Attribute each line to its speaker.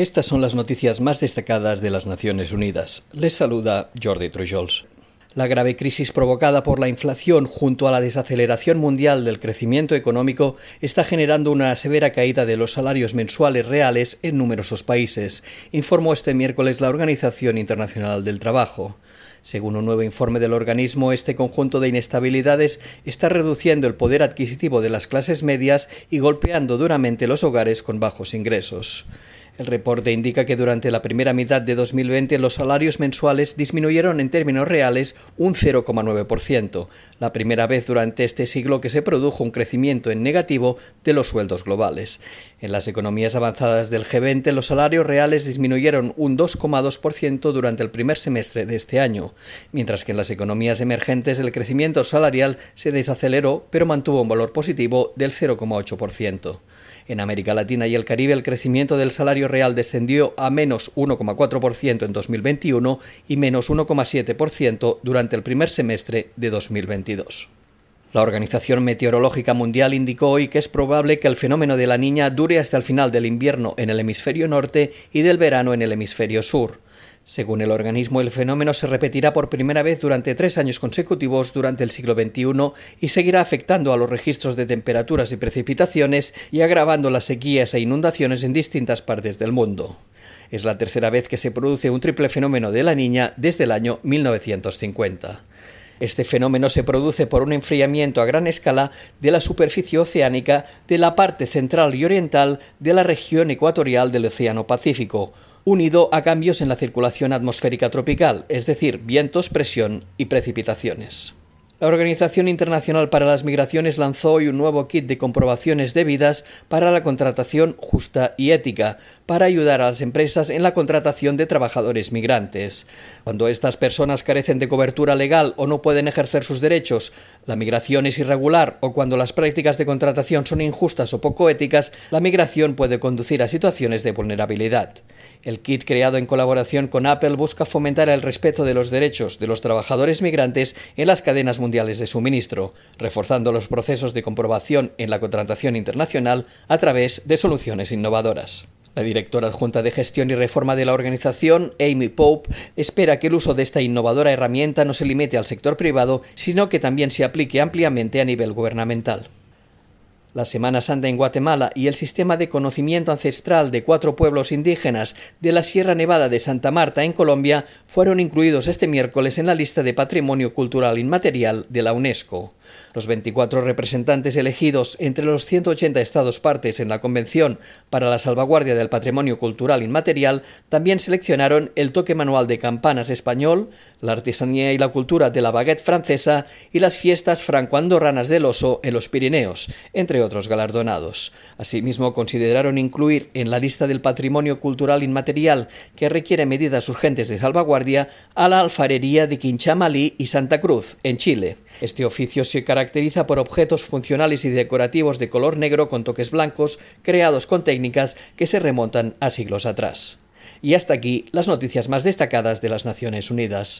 Speaker 1: Estas son las noticias más destacadas de las Naciones Unidas. Les saluda Jordi Trujols. La grave crisis provocada por la inflación junto a la desaceleración mundial del crecimiento económico está generando una severa caída de los salarios mensuales reales en numerosos países, informó este miércoles la Organización Internacional del Trabajo. Según un nuevo informe del organismo, este conjunto de inestabilidades está reduciendo el poder adquisitivo de las clases medias y golpeando duramente los hogares con bajos ingresos. El reporte indica que durante la primera mitad de 2020 los salarios mensuales disminuyeron en términos reales un 0,9%, la primera vez durante este siglo que se produjo un crecimiento en negativo de los sueldos globales. En las economías avanzadas del G20 los salarios reales disminuyeron un 2,2% durante el primer semestre de este año, mientras que en las economías emergentes el crecimiento salarial se desaceleró pero mantuvo un valor positivo del 0,8%. En América Latina y el Caribe el crecimiento del salario real descendió a menos 1,4% en 2021 y menos 1,7% durante el primer semestre de 2022. La Organización Meteorológica Mundial indicó hoy que es probable que el fenómeno de la niña dure hasta el final del invierno en el hemisferio norte y del verano en el hemisferio sur. Según el organismo, el fenómeno se repetirá por primera vez durante tres años consecutivos durante el siglo XXI y seguirá afectando a los registros de temperaturas y precipitaciones y agravando las sequías e inundaciones en distintas partes del mundo. Es la tercera vez que se produce un triple fenómeno de la niña desde el año 1950. Este fenómeno se produce por un enfriamiento a gran escala de la superficie oceánica de la parte central y oriental de la región ecuatorial del Océano Pacífico, unido a cambios en la circulación atmosférica tropical, es decir, vientos, presión y precipitaciones. La Organización Internacional para las Migraciones lanzó hoy un nuevo kit de comprobaciones debidas para la contratación justa y ética, para ayudar a las empresas en la contratación de trabajadores migrantes. Cuando estas personas carecen de cobertura legal o no pueden ejercer sus derechos, la migración es irregular o cuando las prácticas de contratación son injustas o poco éticas, la migración puede conducir a situaciones de vulnerabilidad. El kit creado en colaboración con Apple busca fomentar el respeto de los derechos de los trabajadores migrantes en las cadenas mundiales mundiales de suministro, reforzando los procesos de comprobación en la contratación internacional a través de soluciones innovadoras. La directora adjunta de gestión y reforma de la organización, Amy Pope, espera que el uso de esta innovadora herramienta no se limite al sector privado, sino que también se aplique ampliamente a nivel gubernamental. La Semana Santa en Guatemala y el sistema de conocimiento ancestral de cuatro pueblos indígenas de la Sierra Nevada de Santa Marta en Colombia fueron incluidos este miércoles en la lista de Patrimonio Cultural Inmaterial de la UNESCO. Los 24 representantes elegidos entre los 180 estados partes en la Convención para la Salvaguardia del Patrimonio Cultural Inmaterial también seleccionaron el toque manual de campanas español, la artesanía y la cultura de la baguette francesa y las fiestas franco-andorranas del oso en los Pirineos, entre otros galardonados. Asimismo, consideraron incluir en la lista del patrimonio cultural inmaterial que requiere medidas urgentes de salvaguardia a la alfarería de Quinchamalí y Santa Cruz, en Chile. Este oficio se caracteriza por objetos funcionales y decorativos de color negro con toques blancos, creados con técnicas que se remontan a siglos atrás. Y hasta aquí las noticias más destacadas de las Naciones Unidas.